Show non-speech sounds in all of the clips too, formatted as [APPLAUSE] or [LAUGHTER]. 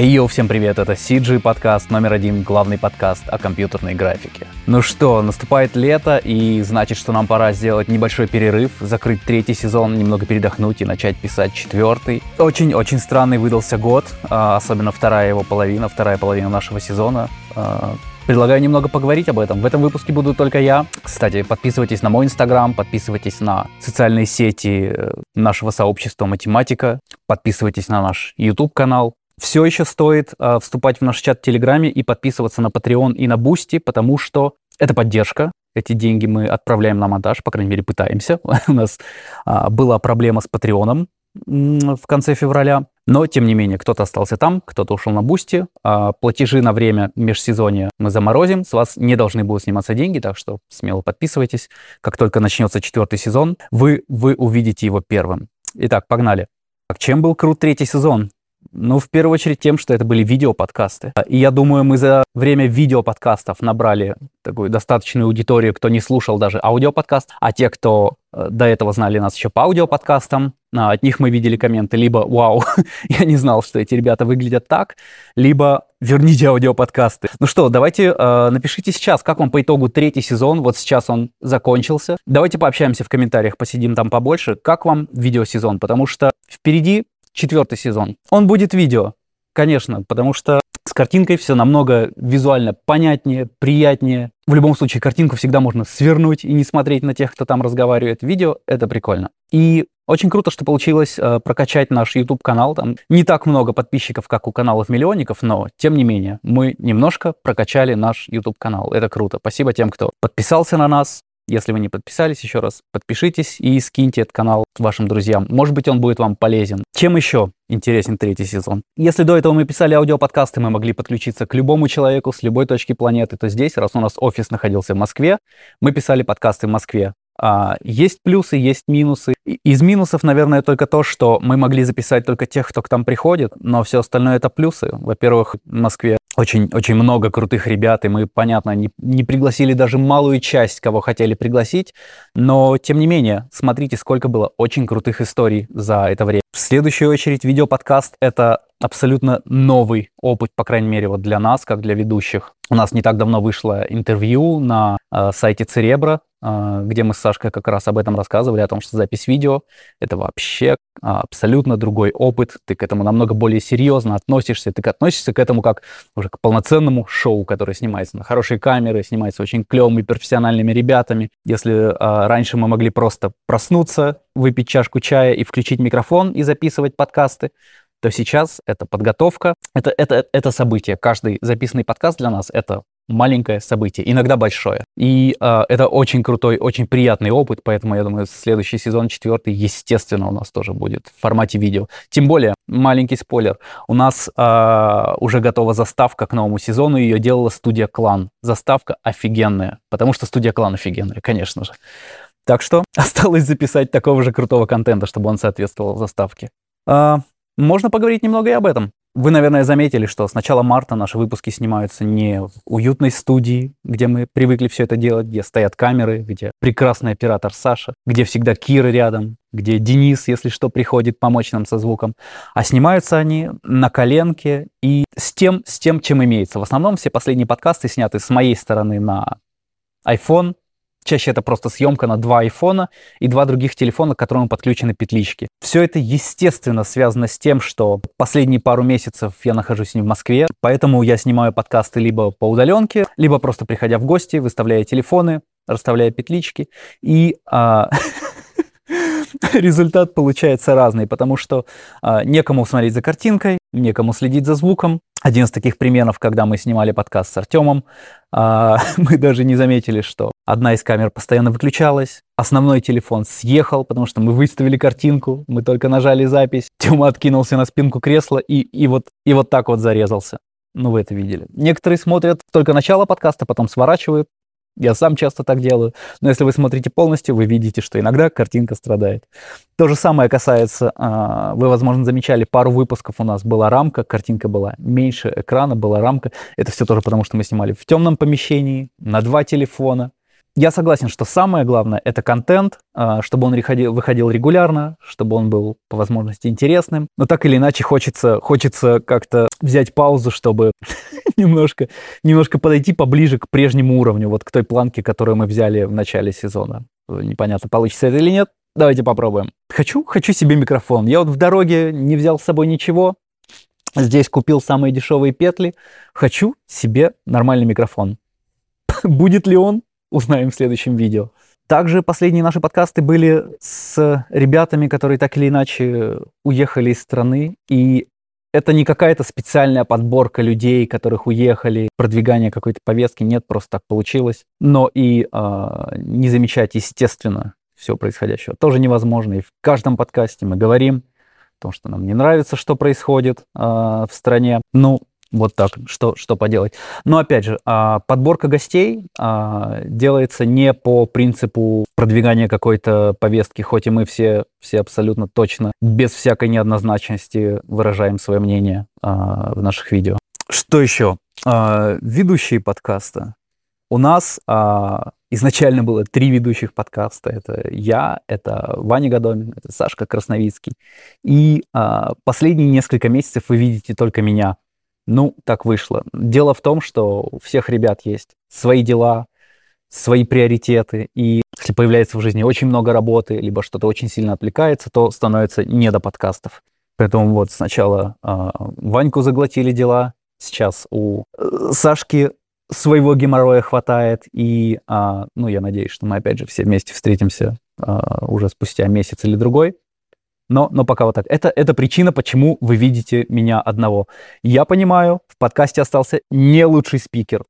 Йоу, всем привет, это CG подкаст номер один, главный подкаст о компьютерной графике. Ну что, наступает лето, и значит, что нам пора сделать небольшой перерыв, закрыть третий сезон, немного передохнуть и начать писать четвертый. Очень-очень странный выдался год, а, особенно вторая его половина, вторая половина нашего сезона. А, предлагаю немного поговорить об этом. В этом выпуске буду только я. Кстати, подписывайтесь на мой инстаграм, подписывайтесь на социальные сети э, нашего сообщества математика, подписывайтесь на наш YouTube канал все еще стоит э, вступать в наш чат в Телеграме и подписываться на Patreon и на Бусти, потому что это поддержка. Эти деньги мы отправляем на монтаж, по крайней мере, пытаемся. [LAUGHS] У нас э, была проблема с Patreon ом в конце февраля. Но, тем не менее, кто-то остался там, кто-то ушел на Бусти. А платежи на время межсезонья мы заморозим. С вас не должны будут сниматься деньги, так что смело подписывайтесь. Как только начнется четвертый сезон, вы, вы увидите его первым. Итак, погнали. Чем был крут третий сезон? Ну, в первую очередь тем, что это были видеоподкасты. И я думаю, мы за время видеоподкастов набрали такую достаточную аудиторию, кто не слушал даже аудиоподкаст, а те, кто э, до этого знали нас еще по аудиоподкастам, а, от них мы видели комменты либо «Вау, [LAUGHS] я не знал, что эти ребята выглядят так», либо «Верните аудиоподкасты». Ну что, давайте э, напишите сейчас, как вам по итогу третий сезон, вот сейчас он закончился. Давайте пообщаемся в комментариях, посидим там побольше. Как вам видеосезон? Потому что впереди четвертый сезон. Он будет видео, конечно, потому что с картинкой все намного визуально понятнее, приятнее. В любом случае, картинку всегда можно свернуть и не смотреть на тех, кто там разговаривает. Видео — это прикольно. И очень круто, что получилось э, прокачать наш YouTube-канал. Там не так много подписчиков, как у каналов миллионников, но, тем не менее, мы немножко прокачали наш YouTube-канал. Это круто. Спасибо тем, кто подписался на нас, если вы не подписались, еще раз подпишитесь и скиньте этот канал вашим друзьям. Может быть, он будет вам полезен. Чем еще интересен третий сезон? Если до этого мы писали аудиоподкасты, мы могли подключиться к любому человеку с любой точки планеты, то здесь, раз у нас офис находился в Москве, мы писали подкасты в Москве. А, есть плюсы, есть минусы. Из минусов, наверное, только то, что мы могли записать только тех, кто к нам приходит, но все остальное это плюсы. Во-первых, в Москве очень, очень много крутых ребят, и мы, понятно, не, не пригласили даже малую часть, кого хотели пригласить, но, тем не менее, смотрите, сколько было очень крутых историй за это время. В следующую очередь, видеоподкаст — это абсолютно новый опыт, по крайней мере, вот для нас, как для ведущих. У нас не так давно вышло интервью на э, сайте Церебра, где мы с Сашкой как раз об этом рассказывали, о том, что запись видео — это вообще э, абсолютно другой опыт. Ты к этому намного более серьезно относишься. Ты относишься к этому как уже к полноценному шоу, которое снимается на хорошей камеры, снимается очень клевыми профессиональными ребятами. Если э, раньше мы могли просто проснуться, выпить чашку чая и включить микрофон и записывать подкасты, то сейчас это подготовка, это, это, это событие. Каждый записанный подкаст для нас — это маленькое событие, иногда большое. И э, это очень крутой, очень приятный опыт, поэтому я думаю, следующий сезон, четвертый, естественно, у нас тоже будет в формате видео. Тем более, маленький спойлер, у нас э, уже готова заставка к новому сезону, ее делала студия Клан. Заставка офигенная, потому что студия Клан офигенная, конечно же. Так что [LAUGHS] осталось записать такого же крутого контента, чтобы он соответствовал заставке. А, можно поговорить немного и об этом. Вы, наверное, заметили, что с начала марта наши выпуски снимаются не в уютной студии, где мы привыкли все это делать, где стоят камеры, где прекрасный оператор Саша, где всегда Кира рядом, где Денис, если что, приходит помочь нам со звуком. А снимаются они на коленке и с тем, с тем, чем имеется. В основном все последние подкасты сняты с моей стороны на iPhone, Чаще это просто съемка на два айфона и два других телефона, к которым подключены петлички. Все это, естественно, связано с тем, что последние пару месяцев я нахожусь не в Москве, поэтому я снимаю подкасты либо по удаленке, либо просто приходя в гости, выставляя телефоны, расставляя петлички. И а, [LAUGHS] результат получается разный, потому что а, некому смотреть за картинкой, некому следить за звуком. Один из таких примеров, когда мы снимали подкаст с Артемом, а, [LAUGHS] мы даже не заметили, что одна из камер постоянно выключалась, основной телефон съехал, потому что мы выставили картинку, мы только нажали запись, Тёма откинулся на спинку кресла и, и, вот, и вот так вот зарезался. Ну, вы это видели. Некоторые смотрят только начало подкаста, потом сворачивают, я сам часто так делаю. Но если вы смотрите полностью, вы видите, что иногда картинка страдает. То же самое касается, а, вы, возможно, замечали, пару выпусков у нас была рамка, картинка была меньше экрана, была рамка. Это все тоже потому, что мы снимали в темном помещении, на два телефона. Я согласен, что самое главное – это контент, а, чтобы он выходил, регулярно, чтобы он был по возможности интересным. Но так или иначе хочется, хочется как-то взять паузу, чтобы немножко, немножко подойти поближе к прежнему уровню, вот к той планке, которую мы взяли в начале сезона. Непонятно, получится это или нет. Давайте попробуем. Хочу, хочу себе микрофон. Я вот в дороге не взял с собой ничего. Здесь купил самые дешевые петли. Хочу себе нормальный микрофон. [LAUGHS] Будет ли он? Узнаем в следующем видео. Также последние наши подкасты были с ребятами, которые так или иначе уехали из страны. И это не какая-то специальная подборка людей, которых уехали, продвигание какой-то повестки. Нет, просто так получилось. Но и э, не замечать, естественно, все происходящего тоже невозможно. И в каждом подкасте мы говорим о том, что нам не нравится, что происходит э, в стране. Ну, вот так, что, что поделать. Но опять же, а, подборка гостей а, делается не по принципу продвигания какой-то повестки, хоть и мы все, все абсолютно точно, без всякой неоднозначности выражаем свое мнение а, в наших видео. Что еще? Ведущие подкаста. У нас изначально было три ведущих подкаста. Это я, это Ваня Гадомин, это Сашка Красновицкий. И последние несколько месяцев вы видите только меня ну, так вышло. Дело в том, что у всех ребят есть свои дела, свои приоритеты, и если появляется в жизни очень много работы, либо что-то очень сильно отвлекается, то становится не до подкастов. Поэтому вот сначала э, Ваньку заглотили дела, сейчас у э, Сашки своего геморроя хватает, и, э, ну, я надеюсь, что мы опять же все вместе встретимся э, уже спустя месяц или другой. Но, но пока вот так. Это, это причина, почему вы видите меня одного. Я понимаю, в подкасте остался не лучший спикер.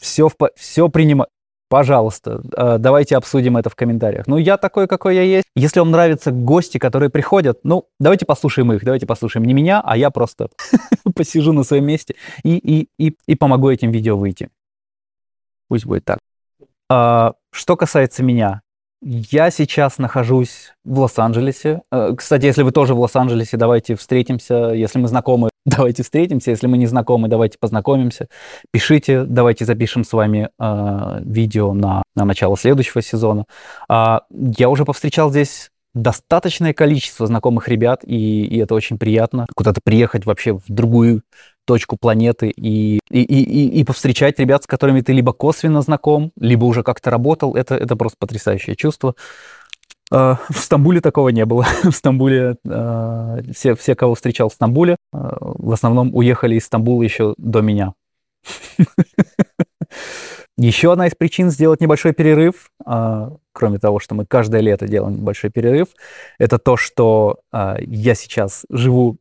Все, все принимаю. Пожалуйста, э, давайте обсудим это в комментариях. Ну, я такой, какой я есть. Если вам нравятся гости, которые приходят, ну, давайте послушаем их, давайте послушаем не меня, а я просто [LAUGHS] посижу на своем месте и, и, и, и помогу этим видео выйти. Пусть будет так. А, что касается меня, я сейчас нахожусь в Лос-Анджелесе. Э, кстати, если вы тоже в Лос-Анджелесе, давайте встретимся. Если мы знакомы, [LAUGHS] давайте встретимся. Если мы не знакомы, давайте познакомимся. Пишите, давайте запишем с вами э, видео на, на начало следующего сезона. Э, я уже повстречал здесь достаточное количество знакомых ребят, и, и это очень приятно. Куда-то приехать вообще в другую точку планеты и, и, и, и повстречать ребят, с которыми ты либо косвенно знаком, либо уже как-то работал. Это, это просто потрясающее чувство. А, в Стамбуле такого не было. [LAUGHS] В Стамбуле а, все, все, кого встречал в Стамбуле, а, в основном уехали из Стамбула еще до меня. [LAUGHS] Еще одна из причин сделать небольшой перерыв, кроме того, что мы каждое лето делаем небольшой перерыв, это то, что я сейчас живу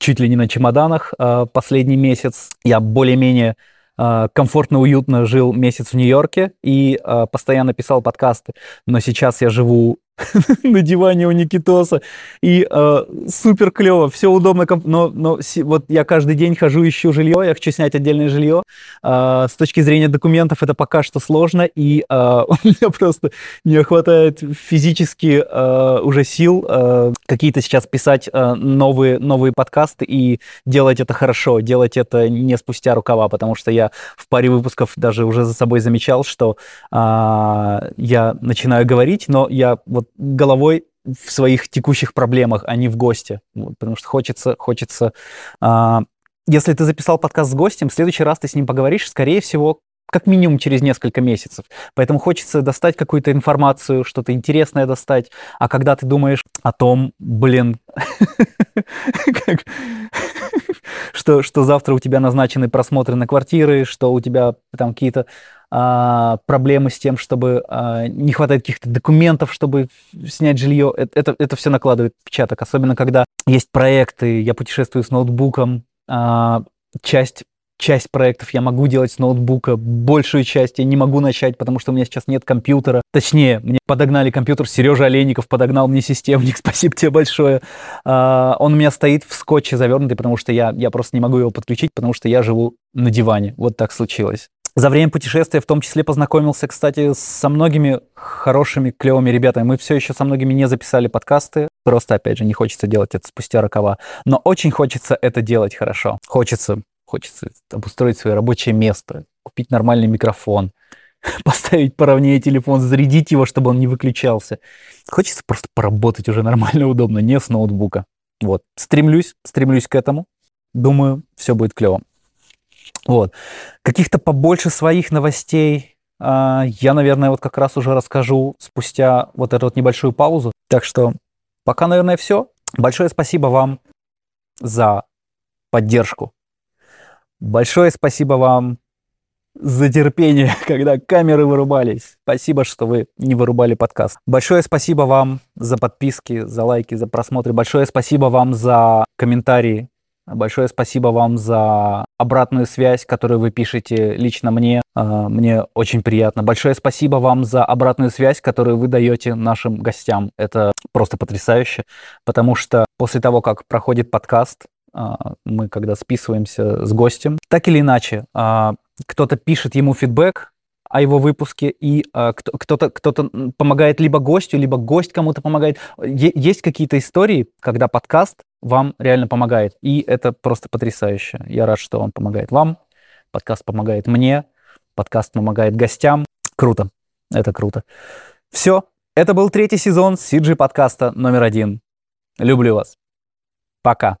чуть ли не на чемоданах э, последний месяц. Я более-менее э, комфортно, уютно жил месяц в Нью-Йорке и э, постоянно писал подкасты. Но сейчас я живу [LAUGHS] на диване у Никитоса. И э, супер клево, все удобно. Но, но вот я каждый день хожу, ищу жилье, я хочу снять отдельное жилье. Э, с точки зрения документов это пока что сложно, и э, [LAUGHS] у меня просто не хватает физически э, уже сил э, какие-то сейчас писать э, новые, новые подкасты и делать это хорошо, делать это не спустя рукава, потому что я в паре выпусков даже уже за собой замечал, что э, я начинаю говорить, но я вот головой в своих текущих проблемах, а не в гости. Вот, потому что хочется, хочется... А, если ты записал подкаст с гостем, в следующий раз ты с ним поговоришь, скорее всего, как минимум через несколько месяцев. Поэтому хочется достать какую-то информацию, что-то интересное достать. А когда ты думаешь о том, блин, [LAUGHS] [LAUGHS] что, что завтра у тебя назначены просмотры на квартиры, что у тебя там какие-то а, проблемы с тем, чтобы а, не хватает каких-то документов, чтобы снять жилье. Это, это, это все накладывает в чаток, особенно когда есть проекты, я путешествую с ноутбуком, а, часть часть проектов я могу делать с ноутбука, большую часть я не могу начать, потому что у меня сейчас нет компьютера. Точнее, мне подогнали компьютер, Сережа Олейников подогнал мне системник, [LAUGHS] спасибо тебе большое. А, он у меня стоит в скотче завернутый, потому что я, я просто не могу его подключить, потому что я живу на диване. Вот так случилось. За время путешествия в том числе познакомился, кстати, со многими хорошими, клевыми ребятами. Мы все еще со многими не записали подкасты. Просто, опять же, не хочется делать это спустя рукава. Но очень хочется это делать хорошо. Хочется, хочется обустроить свое рабочее место, купить нормальный микрофон, [LAUGHS] поставить поровнее телефон, зарядить его, чтобы он не выключался. Хочется просто поработать уже нормально, удобно, не с ноутбука. Вот, стремлюсь, стремлюсь к этому. Думаю, все будет клево. Вот. Каких-то побольше своих новостей а, я, наверное, вот как раз уже расскажу спустя вот эту вот небольшую паузу. Так что пока, наверное, все. Большое спасибо вам за поддержку. Большое спасибо вам за терпение, [LAUGHS] когда камеры вырубались. Спасибо, что вы не вырубали подкаст. Большое спасибо вам за подписки, за лайки, за просмотры. Большое спасибо вам за комментарии. Большое спасибо вам за обратную связь, которую вы пишете лично мне. А, мне очень приятно. Большое спасибо вам за обратную связь, которую вы даете нашим гостям. Это просто потрясающе, потому что после того, как проходит подкаст, а, мы когда списываемся с гостем, так или иначе, а, кто-то пишет ему фидбэк о его выпуске, и кто-то кто помогает либо гостю, либо гость кому-то помогает. Есть какие-то истории, когда подкаст вам реально помогает, и это просто потрясающе. Я рад, что он помогает вам, подкаст помогает мне, подкаст помогает гостям. Круто, это круто. Все, это был третий сезон CG подкаста номер один. Люблю вас. Пока.